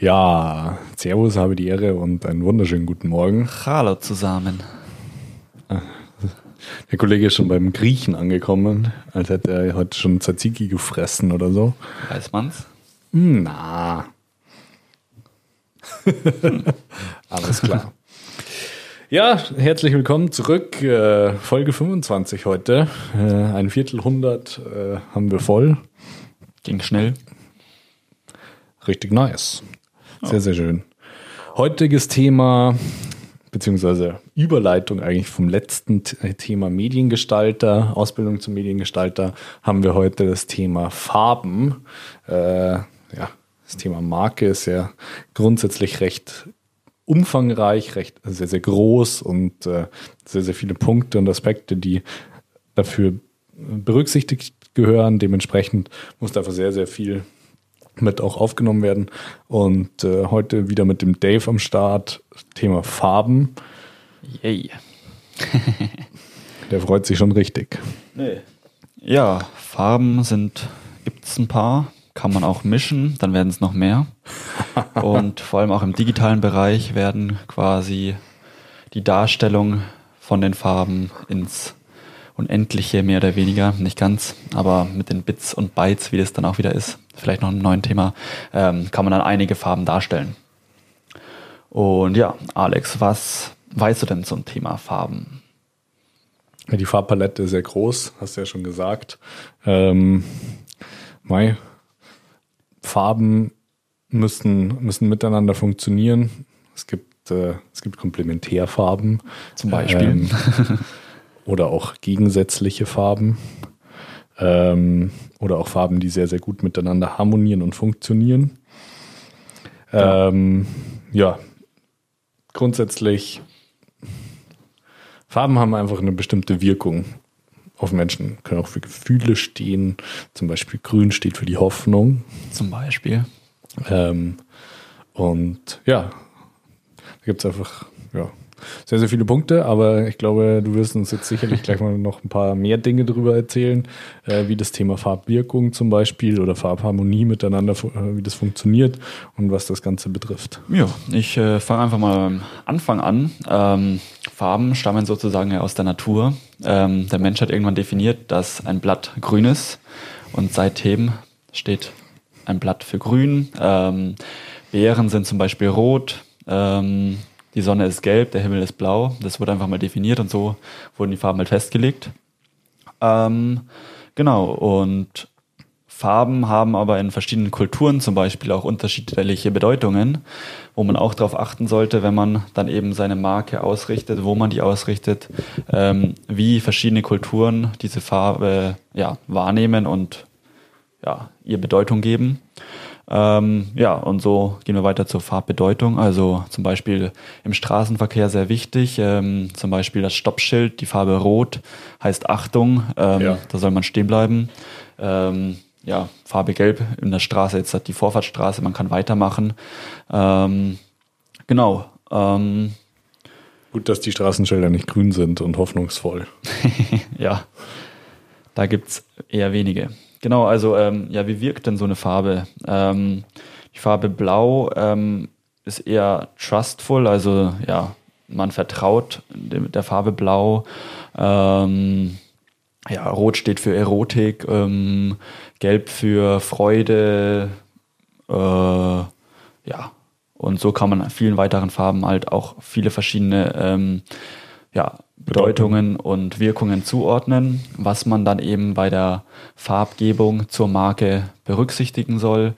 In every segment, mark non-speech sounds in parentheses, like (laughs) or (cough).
Ja, Servus, habe die Ehre und einen wunderschönen guten Morgen. Hallo zusammen. Der Kollege ist schon beim Griechen angekommen, als hätte er heute schon Tzatziki gefressen oder so. Weiß man's? Na. (laughs) Alles klar. Ja, herzlich willkommen zurück. Äh, Folge 25 heute. Äh, ein Viertelhundert äh, haben wir voll. Ging schnell. Richtig nice. Sehr, sehr schön. Heutiges Thema, beziehungsweise Überleitung eigentlich vom letzten T- Thema Mediengestalter, Ausbildung zum Mediengestalter, haben wir heute das Thema Farben. Äh, ja, das Thema Marke ist ja grundsätzlich recht umfangreich, recht sehr, sehr groß und äh, sehr, sehr viele Punkte und Aspekte, die dafür berücksichtigt gehören. Dementsprechend muss einfach sehr, sehr viel mit auch aufgenommen werden. Und äh, heute wieder mit dem Dave am Start, Thema Farben. Yay. Der freut sich schon richtig. Nee. Ja, Farben sind, gibt's ein paar. Kann man auch mischen, dann werden es noch mehr. (laughs) Und vor allem auch im digitalen Bereich werden quasi die Darstellung von den Farben ins Unendliche mehr oder weniger, nicht ganz, aber mit den Bits und Bytes, wie das dann auch wieder ist, vielleicht noch ein neues Thema, ähm, kann man dann einige Farben darstellen. Und ja, Alex, was weißt du denn zum Thema Farben? Die Farbpalette ist sehr groß, hast du ja schon gesagt. Ähm, Mai, Farben müssen, müssen miteinander funktionieren. Es gibt, äh, es gibt Komplementärfarben. Zum Beispiel. Ähm, oder auch gegensätzliche Farben. Ähm, oder auch Farben, die sehr, sehr gut miteinander harmonieren und funktionieren. Ähm, ja, grundsätzlich, Farben haben einfach eine bestimmte Wirkung auf Menschen, können auch für Gefühle stehen. Zum Beispiel grün steht für die Hoffnung. Zum Beispiel. Ähm, und ja, da gibt es einfach ja, sehr, sehr viele Punkte, aber ich glaube, du wirst uns jetzt sicherlich gleich mal noch ein paar mehr Dinge darüber erzählen, äh, wie das Thema Farbwirkung zum Beispiel oder Farbharmonie miteinander, äh, wie das funktioniert und was das Ganze betrifft. Ja, ich äh, fange einfach mal am Anfang an. Ähm, Farben stammen sozusagen ja aus der Natur. Ähm, der Mensch hat irgendwann definiert, dass ein Blatt grün ist und seitdem steht ein Blatt für grün. Ähm, Beeren sind zum Beispiel rot. Ähm, die Sonne ist gelb, der Himmel ist blau. Das wurde einfach mal definiert und so wurden die Farben halt festgelegt. Ähm, genau, und Farben haben aber in verschiedenen Kulturen zum Beispiel auch unterschiedliche Bedeutungen, wo man auch darauf achten sollte, wenn man dann eben seine Marke ausrichtet, wo man die ausrichtet, ähm, wie verschiedene Kulturen diese Farbe ja, wahrnehmen und ja, ihr Bedeutung geben. Ähm, ja, und so gehen wir weiter zur Farbbedeutung. Also zum Beispiel im Straßenverkehr sehr wichtig. Ähm, zum Beispiel das Stoppschild, die Farbe Rot heißt Achtung. Ähm, Ja. Da soll man stehen bleiben. Ähm, ja, Farbe Gelb in der Straße, jetzt hat die Vorfahrtsstraße, man kann weitermachen. Ähm, genau. Ähm, Gut, dass die Straßenschilder nicht grün sind und hoffnungsvoll. (laughs) ja, da gibt's eher wenige. Genau, also ähm, ja, wie wirkt denn so eine Farbe? Ähm, die Farbe Blau ähm, ist eher trustful, also ja, man vertraut dem, der Farbe Blau. Ähm, ja, Rot steht für Erotik, ähm, Gelb für Freude, äh, ja, und so kann man vielen weiteren Farben halt auch viele verschiedene ähm, ja, Bedeutungen und Wirkungen zuordnen, was man dann eben bei der Farbgebung zur Marke berücksichtigen soll.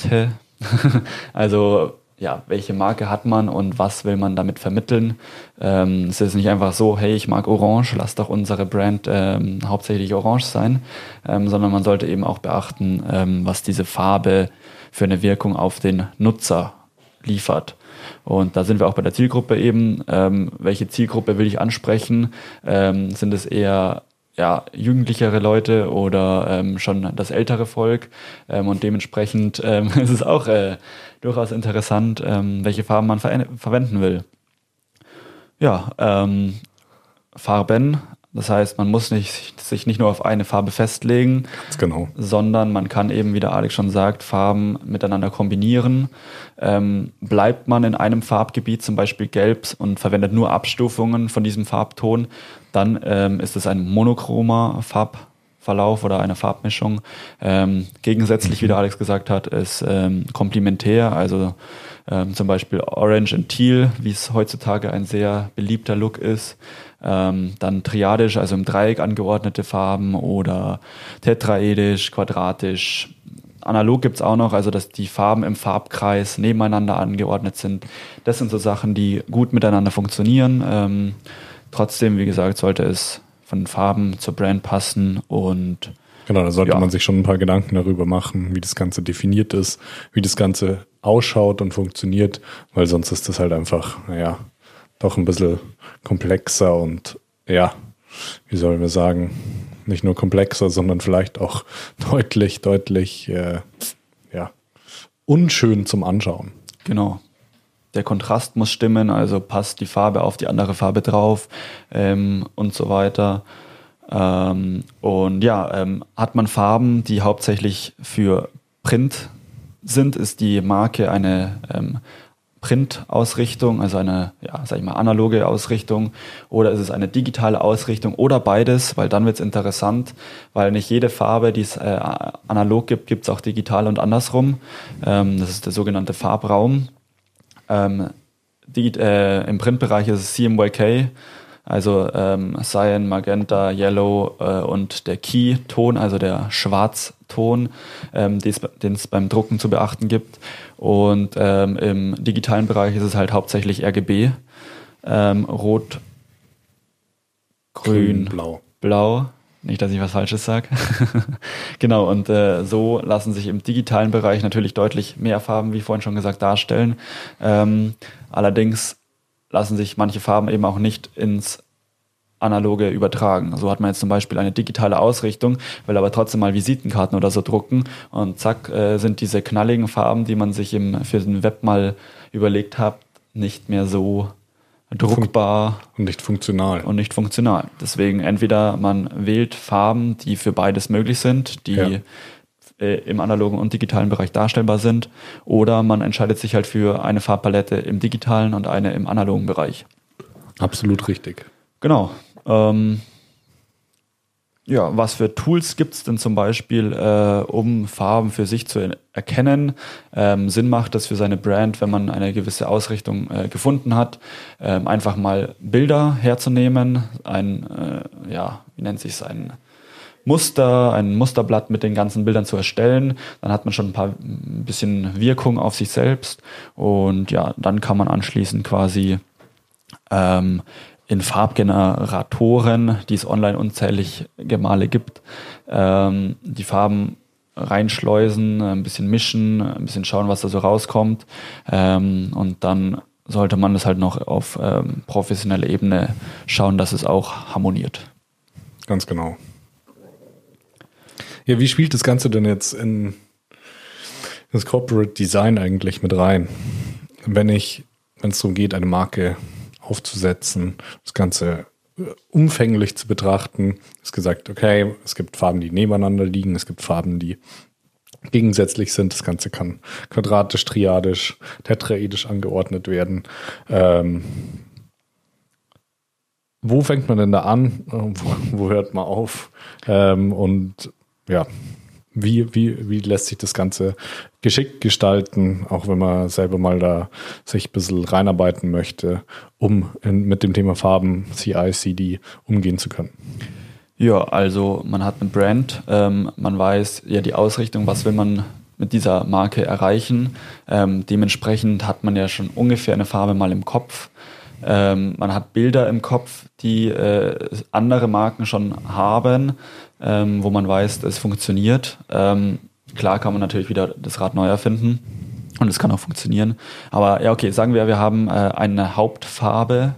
(laughs) also ja, welche Marke hat man und was will man damit vermitteln? Ähm, es ist nicht einfach so, hey, ich mag Orange, lass doch unsere Brand ähm, hauptsächlich Orange sein, ähm, sondern man sollte eben auch beachten, ähm, was diese Farbe für eine Wirkung auf den Nutzer liefert. Und da sind wir auch bei der Zielgruppe eben. Ähm, welche Zielgruppe will ich ansprechen? Ähm, sind es eher ja, jugendlichere Leute oder ähm, schon das ältere Volk? Ähm, und dementsprechend ähm, (laughs) ist es auch äh, durchaus interessant, ähm, welche Farben man ver verwenden will. Ja, ähm, Farben Das heißt, man muss nicht, sich nicht nur auf eine Farbe festlegen, genau. sondern man kann eben, wie der Alex schon sagt, Farben miteinander kombinieren. Ähm, bleibt man in einem Farbgebiet, zum Beispiel gelb, und verwendet nur Abstufungen von diesem Farbton, dann ähm, ist es ein monochromer Farbverlauf oder eine Farbmischung. Ähm, gegensätzlich, wie der Alex gesagt hat, ist ähm, komplementär, also ähm, zum Beispiel Orange and Teal, wie es heutzutage ein sehr beliebter Look ist. Ähm, dann triadisch, also im Dreieck angeordnete Farben oder tetraedisch, quadratisch. Analog gibt's auch noch, also dass die Farben im Farbkreis nebeneinander angeordnet sind. Das sind so Sachen, die gut miteinander funktionieren. Ähm, trotzdem, wie gesagt, sollte es von Farben zur Brand passen und Genau, da sollte Ja. man sich schon ein paar Gedanken darüber machen, wie das Ganze definiert ist, wie das Ganze ausschaut und funktioniert, weil sonst ist das halt einfach, naja, doch ein bisschen komplexer und ja, wie sollen wir sagen, nicht nur komplexer, sondern vielleicht auch (laughs) deutlich, deutlich, äh, ja, unschön zum Anschauen. Genau. Der Kontrast muss stimmen, also passt die Farbe auf die andere Farbe drauf ähm, und so weiter. Ähm, und ja, ähm, hat man Farben, die hauptsächlich für Print sind, ist die Marke eine ähm, Print-Ausrichtung, also eine, ja, sag ich mal, analoge Ausrichtung, oder ist es eine digitale Ausrichtung oder beides, weil dann wird es interessant, weil nicht jede Farbe, die es äh, analog gibt, gibt es auch digital und andersrum. Ähm, das ist der sogenannte Farbraum. Ähm, die, äh, Im Printbereich ist es CMYK, also ähm, Cyan, Magenta, Yellow äh, und der Key-Ton, also der Schwarzton, ähm, den es beim Drucken zu beachten gibt. Und ähm, im digitalen Bereich ist es halt hauptsächlich RGB, ähm, Rot, Grün, blau. Blau. Nicht, dass ich was Falsches sage. (laughs) genau, und äh, so lassen sich im digitalen Bereich natürlich deutlich mehr Farben, wie vorhin schon gesagt, darstellen. Ähm, allerdings lassen sich manche Farben eben auch nicht ins analoge übertragen. So hat man jetzt zum Beispiel eine digitale Ausrichtung, will aber trotzdem mal Visitenkarten oder so drucken und zack äh, sind diese knalligen Farben, die man sich im, für den Web mal überlegt hat, nicht mehr so druckbar Und nicht funktional. und nicht funktional. Deswegen entweder man wählt Farben, die für beides möglich sind, die Ja. äh, im analogen und digitalen Bereich darstellbar sind, oder man entscheidet sich halt für eine Farbpalette im digitalen und eine im analogen Bereich. Absolut richtig. Genau. Ähm, ja, was für Tools gibt es denn zum Beispiel, äh, um Farben für sich zu er- erkennen? Ähm, Sinn macht das für seine Brand, wenn man eine gewisse Ausrichtung äh, gefunden hat, ähm, einfach mal Bilder herzunehmen, ein, äh, ja, wie nennt sich ein Muster, ein Musterblatt mit den ganzen Bildern zu erstellen. Dann hat man schon ein paar ein bisschen Wirkung auf sich selbst und ja, dann kann man anschließend quasi ähm, in Farbgeneratoren, die es online unzählig Gemale gibt, ähm, die Farben reinschleusen, ein bisschen mischen, ein bisschen schauen, was da so rauskommt. Ähm, und dann sollte man das halt noch auf ähm, professioneller Ebene schauen, dass es auch harmoniert. Ganz genau. Ja, wie spielt das Ganze denn jetzt in das Corporate Design eigentlich mit rein? Wenn ich, wenn es darum geht, eine Marke aufzusetzen, das Ganze äh, umfänglich zu betrachten, ist gesagt, okay, es gibt Farben, die nebeneinander liegen, es gibt Farben, die gegensätzlich sind. Das Ganze kann quadratisch, triadisch, tetraedisch angeordnet werden. Ähm, wo fängt man denn da an? Äh, Wo, wo hört man auf? Ähm, und ja, wie, wie, wie lässt sich das Ganze geschickt gestalten, auch wenn man selber mal da sich ein bisschen reinarbeiten möchte, um in, mit dem Thema Farben, CI, CD umgehen zu können? Ja, also man hat eine Brand, ähm, man weiß ja die Ausrichtung, was will man mit dieser Marke erreichen. Ähm, dementsprechend hat man ja schon ungefähr eine Farbe mal im Kopf. Ähm, man hat Bilder im Kopf, die äh, andere Marken schon haben, ähm, wo man weiß, es funktioniert. Ähm, klar kann man natürlich wieder das Rad neu erfinden und es kann auch funktionieren. Aber ja, okay, sagen wir, wir haben äh, eine Hauptfarbe,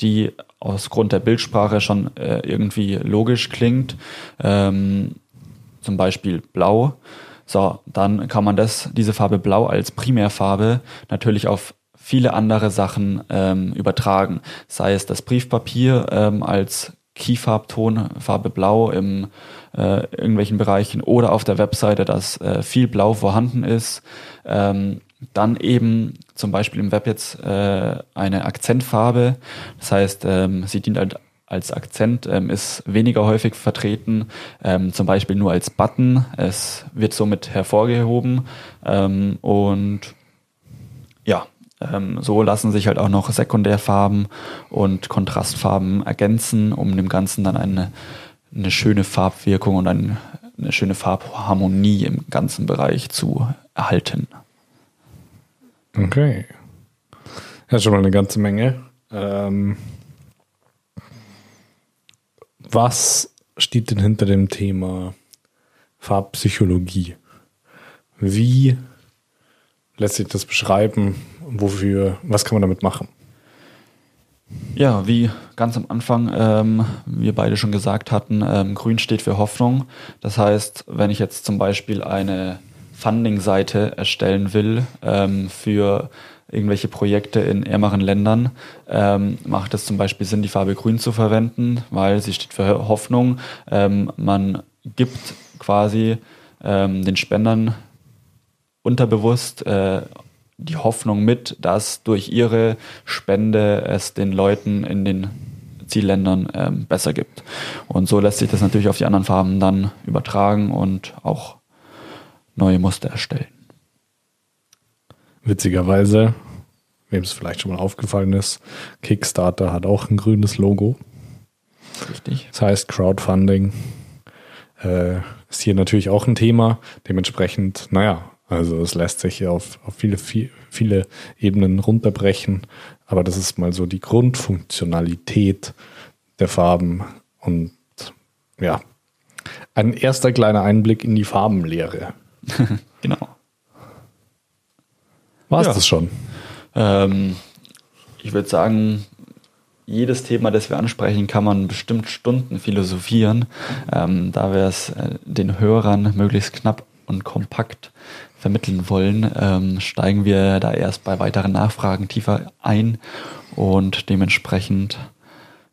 die aus Grund der Bildsprache schon äh, irgendwie logisch klingt. Ähm, zum Beispiel blau. So, dann kann man das, diese Farbe blau als Primärfarbe natürlich auf viele andere Sachen ähm, übertragen. Sei es das Briefpapier ähm, als Keyfarbton, Farbe Blau im äh, irgendwelchen Bereichen oder auf der Webseite, dass äh, viel Blau vorhanden ist. Ähm, dann eben zum Beispiel im Web jetzt äh, eine Akzentfarbe. Das heißt, ähm, sie dient halt als Akzent, ähm, ist weniger häufig vertreten, ähm, zum Beispiel nur als Button. Es wird somit hervorgehoben ähm, und ja, so lassen sich halt auch noch Sekundärfarben und Kontrastfarben ergänzen, um dem Ganzen dann eine, eine schöne Farbwirkung und eine, eine schöne Farbharmonie im ganzen Bereich zu erhalten. Okay. Ja, schon mal eine ganze Menge. Ähm, was steht denn hinter dem Thema Farbpsychologie? Wie lässt sich das beschreiben? Wofür, was kann man damit machen? Ja, wie ganz am Anfang ähm, wir beide schon gesagt hatten, ähm, Grün steht für Hoffnung. Das heißt, wenn ich jetzt zum Beispiel eine Funding-Seite erstellen will ähm, für irgendwelche Projekte in ärmeren Ländern, ähm, macht es zum Beispiel Sinn, die Farbe Grün zu verwenden, weil sie steht für Hoffnung. Ähm, man gibt quasi ähm, den Spendern unterbewusst äh, die Hoffnung mit, dass durch ihre Spende es den Leuten in den Zielländern ähm, besser gibt. Und so lässt sich das natürlich auf die anderen Farben dann übertragen und auch neue Muster erstellen. Witzigerweise, wem es vielleicht schon mal aufgefallen ist, Kickstarter hat auch ein grünes Logo. Richtig. Das heißt Crowdfunding äh, ist hier natürlich auch ein Thema. Dementsprechend, naja, also es lässt sich auf, auf viele, viele Ebenen runterbrechen. Aber das ist mal so die Grundfunktionalität der Farben und ja, ein erster kleiner Einblick in die Farbenlehre. (laughs) genau. War es ja. das schon? Ähm, ich würde sagen, jedes Thema, das wir ansprechen, kann man bestimmt Stunden philosophieren. Ähm, da wir es äh, den Hörern möglichst knapp und kompakt vermitteln wollen, ähm, steigen wir da erst bei weiteren Nachfragen tiefer ein und dementsprechend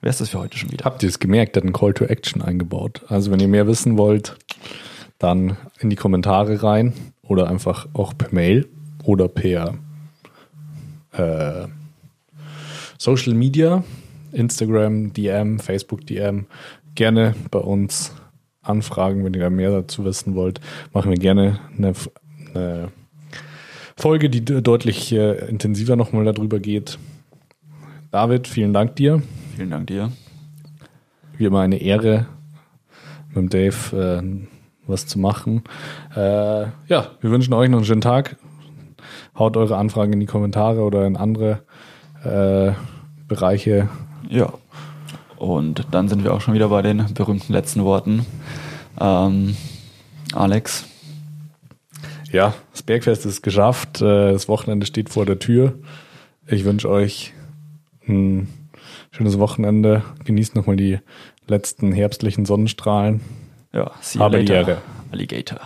wäre es das für heute schon wieder. Habt ihr es gemerkt, der hat einen Call to Action eingebaut. Also wenn ihr mehr wissen wollt, dann in die Kommentare rein oder einfach auch per Mail oder per äh, Social Media, Instagram DM, Facebook DM, gerne bei uns anfragen, wenn ihr da mehr dazu wissen wollt. Machen wir gerne eine, eine Folge, die deutlich äh, intensiver nochmal darüber geht. David, vielen Dank dir. Vielen Dank dir. Wie immer eine Ehre, mit Dave äh, was zu machen. Äh, ja, wir wünschen euch noch einen schönen Tag. Haut eure Anfragen in die Kommentare oder in andere äh, Bereiche. Ja. Und dann sind wir auch schon wieder bei den berühmten letzten Worten. Ähm, Alex. Ja, das Bergfest ist geschafft. Äh, das Wochenende steht vor der Tür. Ich wünsche euch ein schönes Wochenende. Genießt nochmal die letzten herbstlichen Sonnenstrahlen. Ja, see you Habe later, Alligator.